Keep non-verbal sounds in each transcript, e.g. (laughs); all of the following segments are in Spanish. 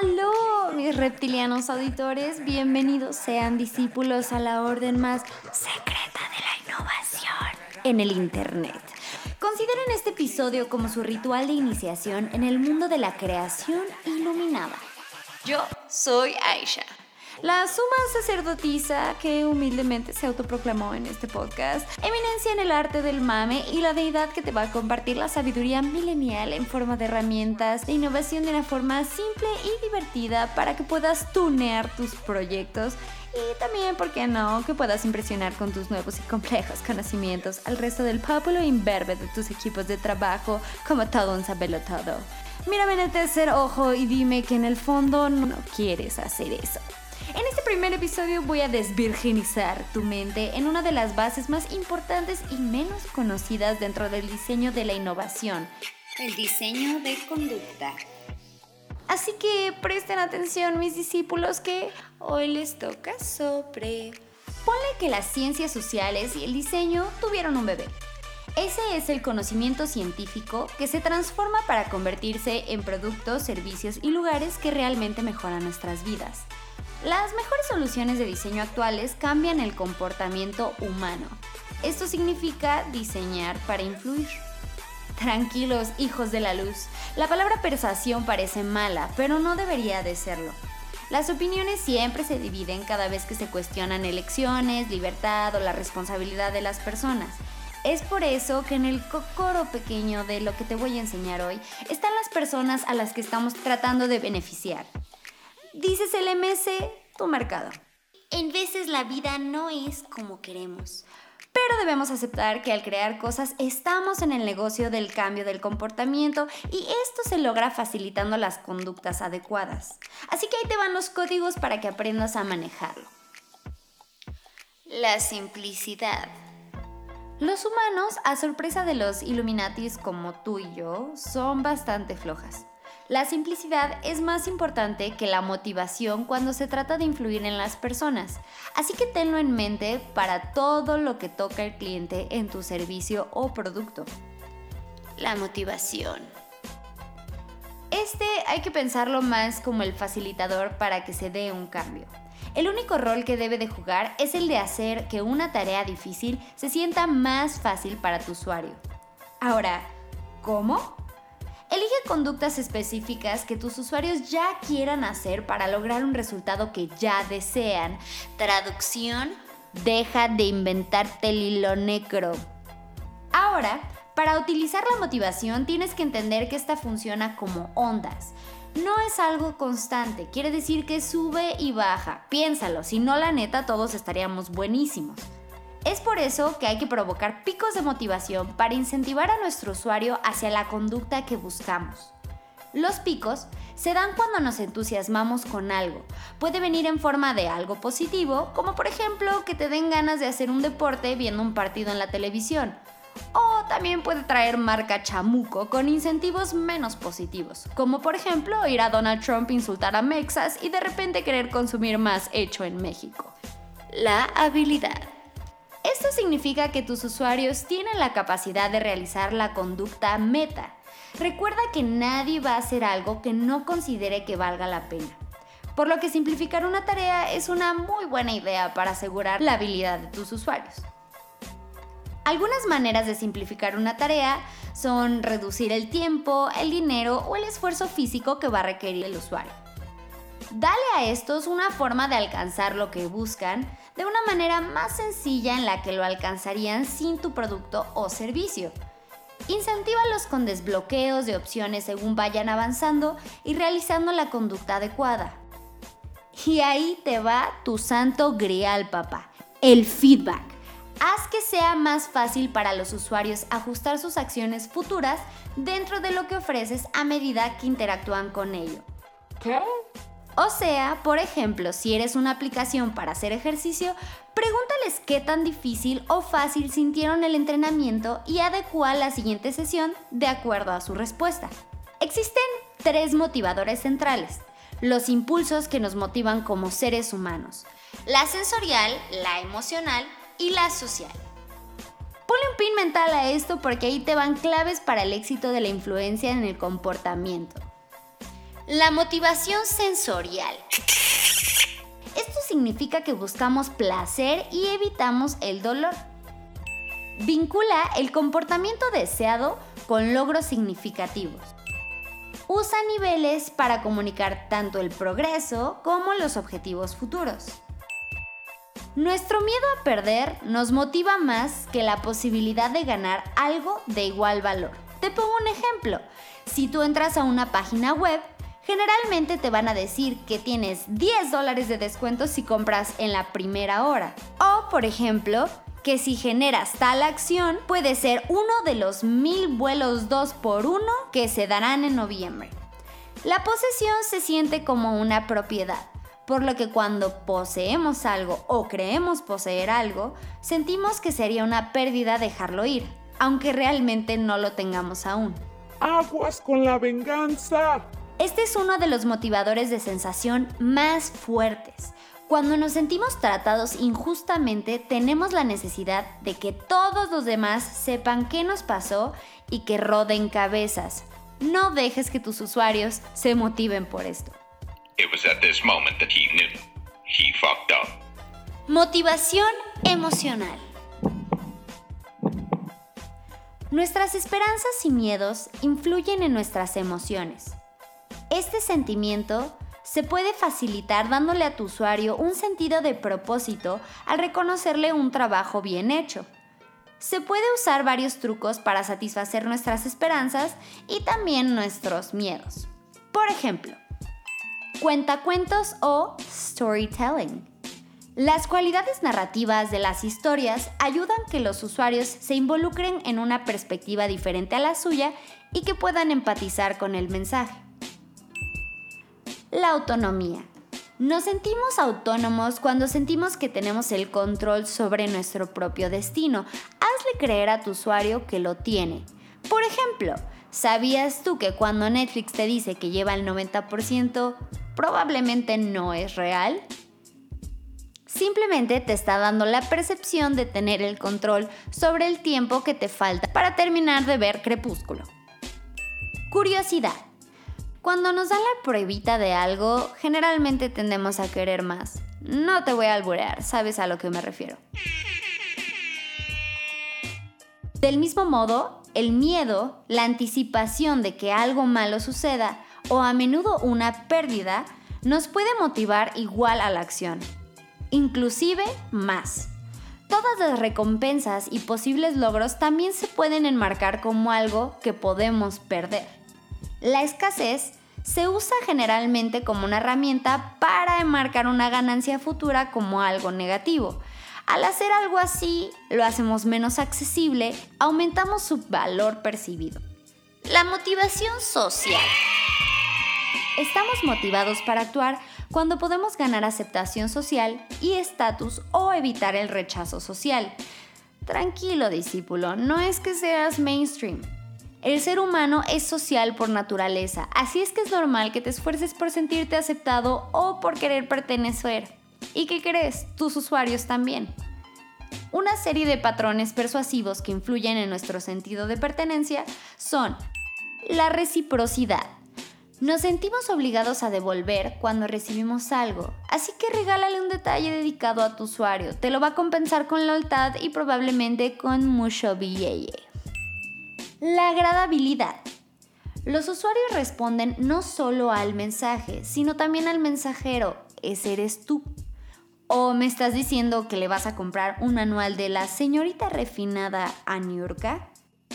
Aló, mis reptilianos auditores, bienvenidos sean discípulos a la orden más secreta de la innovación en el Internet. Consideren este episodio como su ritual de iniciación en el mundo de la creación iluminada. Yo soy Aisha la suma sacerdotisa que humildemente se autoproclamó en este podcast, eminencia en el arte del mame y la deidad que te va a compartir la sabiduría milenial en forma de herramientas de innovación de una forma simple y divertida para que puedas tunear tus proyectos y también, ¿por qué no?, que puedas impresionar con tus nuevos y complejos conocimientos al resto del pueblo imberbe de tus equipos de trabajo como todo un sabelo todo. Mírame en el tercer ojo y dime que en el fondo no quieres hacer eso. En este primer episodio voy a desvirginizar tu mente en una de las bases más importantes y menos conocidas dentro del diseño de la innovación, el diseño de conducta. Así que presten atención mis discípulos que hoy les toca sobre... Ponle que las ciencias sociales y el diseño tuvieron un bebé. Ese es el conocimiento científico que se transforma para convertirse en productos, servicios y lugares que realmente mejoran nuestras vidas. Las mejores soluciones de diseño actuales cambian el comportamiento humano. Esto significa diseñar para influir. Tranquilos, hijos de la luz. La palabra persuasión parece mala, pero no debería de serlo. Las opiniones siempre se dividen cada vez que se cuestionan elecciones, libertad o la responsabilidad de las personas. Es por eso que en el cocoro pequeño de lo que te voy a enseñar hoy están las personas a las que estamos tratando de beneficiar dices el MS, tu mercado. En veces la vida no es como queremos. Pero debemos aceptar que al crear cosas estamos en el negocio del cambio del comportamiento y esto se logra facilitando las conductas adecuadas. Así que ahí te van los códigos para que aprendas a manejarlo. La simplicidad. Los humanos, a sorpresa de los Illuminatis como tú y yo, son bastante flojas. La simplicidad es más importante que la motivación cuando se trata de influir en las personas, así que tenlo en mente para todo lo que toca el cliente en tu servicio o producto. La motivación. Este hay que pensarlo más como el facilitador para que se dé un cambio. El único rol que debe de jugar es el de hacer que una tarea difícil se sienta más fácil para tu usuario. Ahora, ¿cómo? Elige conductas específicas que tus usuarios ya quieran hacer para lograr un resultado que ya desean. Traducción, deja de inventarte el hilo negro. Ahora, para utilizar la motivación tienes que entender que esta funciona como ondas. No es algo constante, quiere decir que sube y baja. Piénsalo, si no la neta todos estaríamos buenísimos. Es por eso que hay que provocar picos de motivación para incentivar a nuestro usuario hacia la conducta que buscamos. Los picos se dan cuando nos entusiasmamos con algo. Puede venir en forma de algo positivo, como por ejemplo que te den ganas de hacer un deporte viendo un partido en la televisión. O también puede traer marca chamuco con incentivos menos positivos, como por ejemplo ir a Donald Trump insultar a Mexas y de repente querer consumir más hecho en México. La habilidad. Esto significa que tus usuarios tienen la capacidad de realizar la conducta meta. Recuerda que nadie va a hacer algo que no considere que valga la pena. Por lo que simplificar una tarea es una muy buena idea para asegurar la habilidad de tus usuarios. Algunas maneras de simplificar una tarea son reducir el tiempo, el dinero o el esfuerzo físico que va a requerir el usuario. Dale a estos una forma de alcanzar lo que buscan de una manera más sencilla en la que lo alcanzarían sin tu producto o servicio. Incentívalos con desbloqueos de opciones según vayan avanzando y realizando la conducta adecuada. Y ahí te va tu santo grial, papá, el feedback. Haz que sea más fácil para los usuarios ajustar sus acciones futuras dentro de lo que ofreces a medida que interactúan con ello. ¿Qué? O sea, por ejemplo, si eres una aplicación para hacer ejercicio, pregúntales qué tan difícil o fácil sintieron el entrenamiento y adecua la siguiente sesión de acuerdo a su respuesta. Existen tres motivadores centrales, los impulsos que nos motivan como seres humanos, la sensorial, la emocional y la social. Ponle un pin mental a esto porque ahí te van claves para el éxito de la influencia en el comportamiento. La motivación sensorial. Esto significa que buscamos placer y evitamos el dolor. Vincula el comportamiento deseado con logros significativos. Usa niveles para comunicar tanto el progreso como los objetivos futuros. Nuestro miedo a perder nos motiva más que la posibilidad de ganar algo de igual valor. Te pongo un ejemplo. Si tú entras a una página web, generalmente te van a decir que tienes 10 dólares de descuento si compras en la primera hora. O, por ejemplo, que si generas tal acción puede ser uno de los mil vuelos 2 por 1 que se darán en noviembre. La posesión se siente como una propiedad, por lo que cuando poseemos algo o creemos poseer algo, sentimos que sería una pérdida dejarlo ir, aunque realmente no lo tengamos aún. ¡Aguas con la venganza! Este es uno de los motivadores de sensación más fuertes. Cuando nos sentimos tratados injustamente, tenemos la necesidad de que todos los demás sepan qué nos pasó y que roden cabezas. No dejes que tus usuarios se motiven por esto. Motivación emocional. Nuestras esperanzas y miedos influyen en nuestras emociones. Este sentimiento se puede facilitar dándole a tu usuario un sentido de propósito al reconocerle un trabajo bien hecho. Se puede usar varios trucos para satisfacer nuestras esperanzas y también nuestros miedos. Por ejemplo, cuentacuentos o storytelling. Las cualidades narrativas de las historias ayudan que los usuarios se involucren en una perspectiva diferente a la suya y que puedan empatizar con el mensaje. La autonomía. Nos sentimos autónomos cuando sentimos que tenemos el control sobre nuestro propio destino. Hazle creer a tu usuario que lo tiene. Por ejemplo, ¿sabías tú que cuando Netflix te dice que lleva el 90%, probablemente no es real? Simplemente te está dando la percepción de tener el control sobre el tiempo que te falta para terminar de ver Crepúsculo. Curiosidad. Cuando nos dan la pruebita de algo, generalmente tendemos a querer más. No te voy a alburear, sabes a lo que me refiero. Del mismo modo, el miedo, la anticipación de que algo malo suceda o a menudo una pérdida, nos puede motivar igual a la acción, inclusive más. Todas las recompensas y posibles logros también se pueden enmarcar como algo que podemos perder. La escasez se usa generalmente como una herramienta para enmarcar una ganancia futura como algo negativo. Al hacer algo así, lo hacemos menos accesible, aumentamos su valor percibido. La motivación social. Estamos motivados para actuar cuando podemos ganar aceptación social y estatus o evitar el rechazo social. Tranquilo, discípulo, no es que seas mainstream. El ser humano es social por naturaleza, así es que es normal que te esfuerces por sentirte aceptado o por querer pertenecer. ¿Y qué crees? Tus usuarios también. Una serie de patrones persuasivos que influyen en nuestro sentido de pertenencia son la reciprocidad. Nos sentimos obligados a devolver cuando recibimos algo, así que regálale un detalle dedicado a tu usuario. Te lo va a compensar con lealtad y probablemente con mucho billete. La agradabilidad. Los usuarios responden no solo al mensaje, sino también al mensajero, ese eres tú. ¿O me estás diciendo que le vas a comprar un manual de la señorita refinada a Niurka?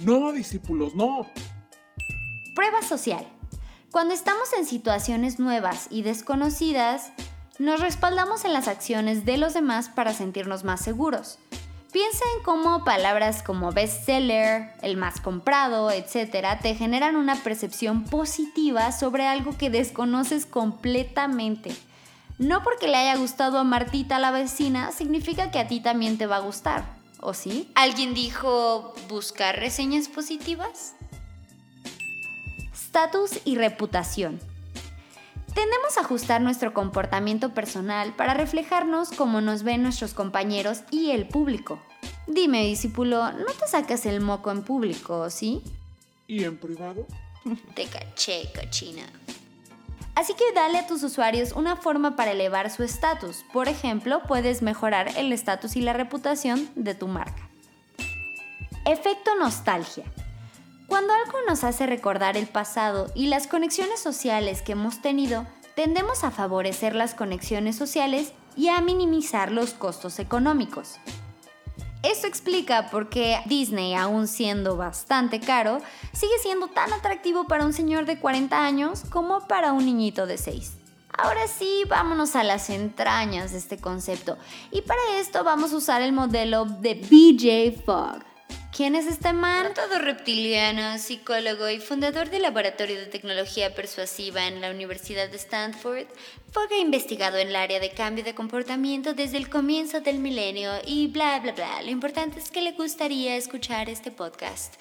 No, discípulos, no. Prueba social. Cuando estamos en situaciones nuevas y desconocidas, nos respaldamos en las acciones de los demás para sentirnos más seguros. Piensa en cómo palabras como bestseller, el más comprado, etc., te generan una percepción positiva sobre algo que desconoces completamente. No porque le haya gustado a Martita la vecina, significa que a ti también te va a gustar, ¿o sí? ¿Alguien dijo buscar reseñas positivas? Status y reputación. Tendemos a ajustar nuestro comportamiento personal para reflejarnos como nos ven nuestros compañeros y el público. Dime, discípulo, no te sacas el moco en público, ¿sí? ¿Y en privado? (laughs) Te caché, cochina. Así que dale a tus usuarios una forma para elevar su estatus. Por ejemplo, puedes mejorar el estatus y la reputación de tu marca. Efecto nostalgia. Cuando algo nos hace recordar el pasado y las conexiones sociales que hemos tenido, tendemos a favorecer las conexiones sociales y a minimizar los costos económicos. Esto explica por qué Disney, aún siendo bastante caro, sigue siendo tan atractivo para un señor de 40 años como para un niñito de 6. Ahora sí, vámonos a las entrañas de este concepto. Y para esto vamos a usar el modelo de BJ Fogg. ¿Quién es este man? Todo reptiliano, psicólogo y fundador del Laboratorio de Tecnología Persuasiva en la Universidad de Stanford, ha investigado en el área de cambio de comportamiento desde el comienzo del milenio y bla bla bla. Lo importante es que le gustaría escuchar este podcast.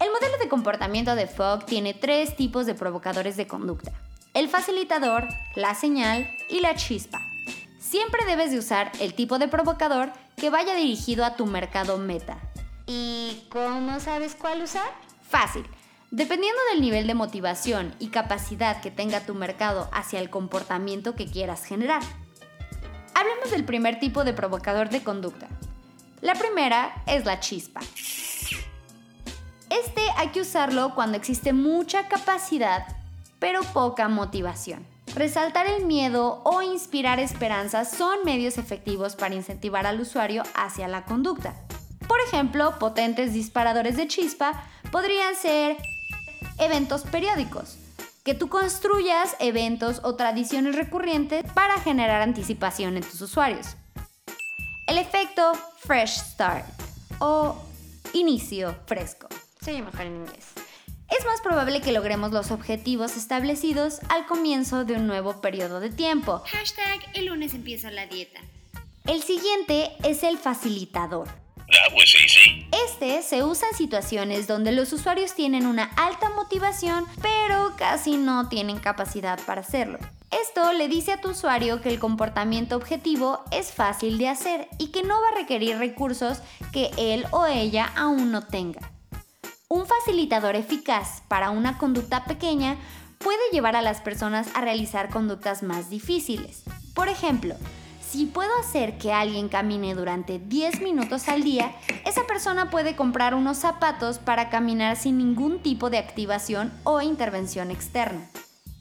El modelo de comportamiento de Fogg tiene tres tipos de provocadores de conducta. El facilitador, la señal y la chispa. Siempre debes de usar el tipo de provocador que vaya dirigido a tu mercado meta. ¿Y cómo sabes cuál usar? Fácil. Dependiendo del nivel de motivación y capacidad que tenga tu mercado hacia el comportamiento que quieras generar. Hablemos del primer tipo de provocador de conducta. La primera es la chispa. Este hay que usarlo cuando existe mucha capacidad, pero poca motivación. Resaltar el miedo o inspirar esperanza son medios efectivos para incentivar al usuario hacia la conducta. Por ejemplo, potentes disparadores de chispa podrían ser eventos periódicos, que tú construyas eventos o tradiciones recurrentes para generar anticipación en tus usuarios. El efecto Fresh Start o inicio fresco. Se llama mejor en inglés. Es más probable que logremos los objetivos establecidos al comienzo de un nuevo periodo de tiempo. Hashtag el lunes empieza la dieta. El siguiente es el facilitador. Este se usa en situaciones donde los usuarios tienen una alta motivación, pero casi no tienen capacidad para hacerlo. Esto le dice a tu usuario que el comportamiento objetivo es fácil de hacer y que no va a requerir recursos que él o ella aún no tenga. Un facilitador eficaz para una conducta pequeña puede llevar a las personas a realizar conductas más difíciles. Por ejemplo, si puedo hacer que alguien camine durante 10 minutos al día, esa persona puede comprar unos zapatos para caminar sin ningún tipo de activación o intervención externa.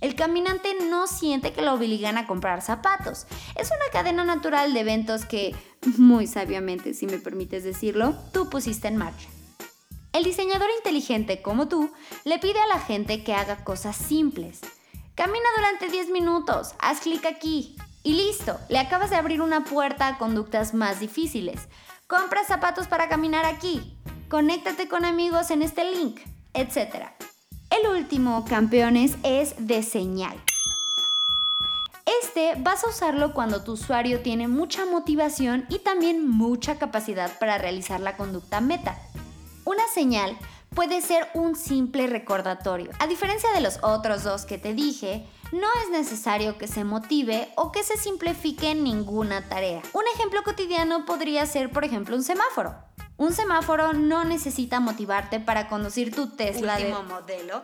El caminante no siente que lo obligan a comprar zapatos. Es una cadena natural de eventos que, muy sabiamente, si me permites decirlo, tú pusiste en marcha. El diseñador inteligente como tú le pide a la gente que haga cosas simples. Camina durante 10 minutos, haz clic aquí, y listo, le acabas de abrir una puerta a conductas más difíciles. Compra zapatos para caminar aquí. Conéctate con amigos en este link, etc. El último, campeones, es de señal. Este vas a usarlo cuando tu usuario tiene mucha motivación y también mucha capacidad para realizar la conducta meta. Una señal puede ser un simple recordatorio. A diferencia de los otros dos que te dije, no es necesario que se motive o que se simplifique ninguna tarea. Un ejemplo cotidiano podría ser, por ejemplo, un semáforo. Un semáforo no necesita motivarte para conducir tu Tesla Último de modelo.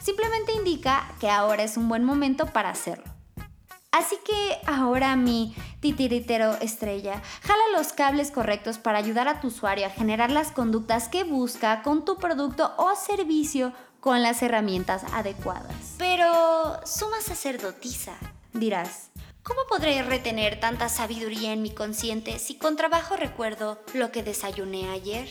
Simplemente indica que ahora es un buen momento para hacerlo. Así que ahora mi titiritero estrella, jala los cables correctos para ayudar a tu usuario a generar las conductas que busca con tu producto o servicio con las herramientas adecuadas. Pero, suma sacerdotisa. Dirás, ¿Cómo podré retener tanta sabiduría en mi consciente si con trabajo recuerdo lo que desayuné ayer?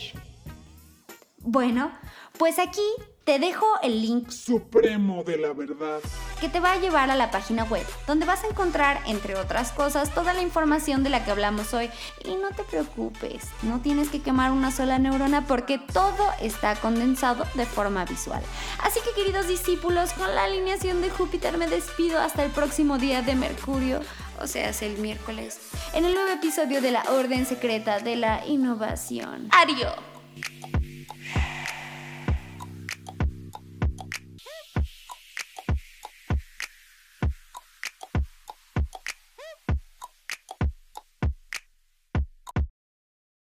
Bueno, pues aquí te dejo el link Supremo de la verdad. que te va a llevar a la página web, donde vas a encontrar, entre otras cosas, toda la información de la que hablamos hoy. Y no te preocupes, no tienes que quemar una sola neurona porque todo está condensado de forma visual. Así que queridos discípulos, con la alineación de Júpiter me despido hasta el próximo día de Mercurio, o sea, es el miércoles, en el nuevo episodio de la Orden Secreta de la Innovación. Ario.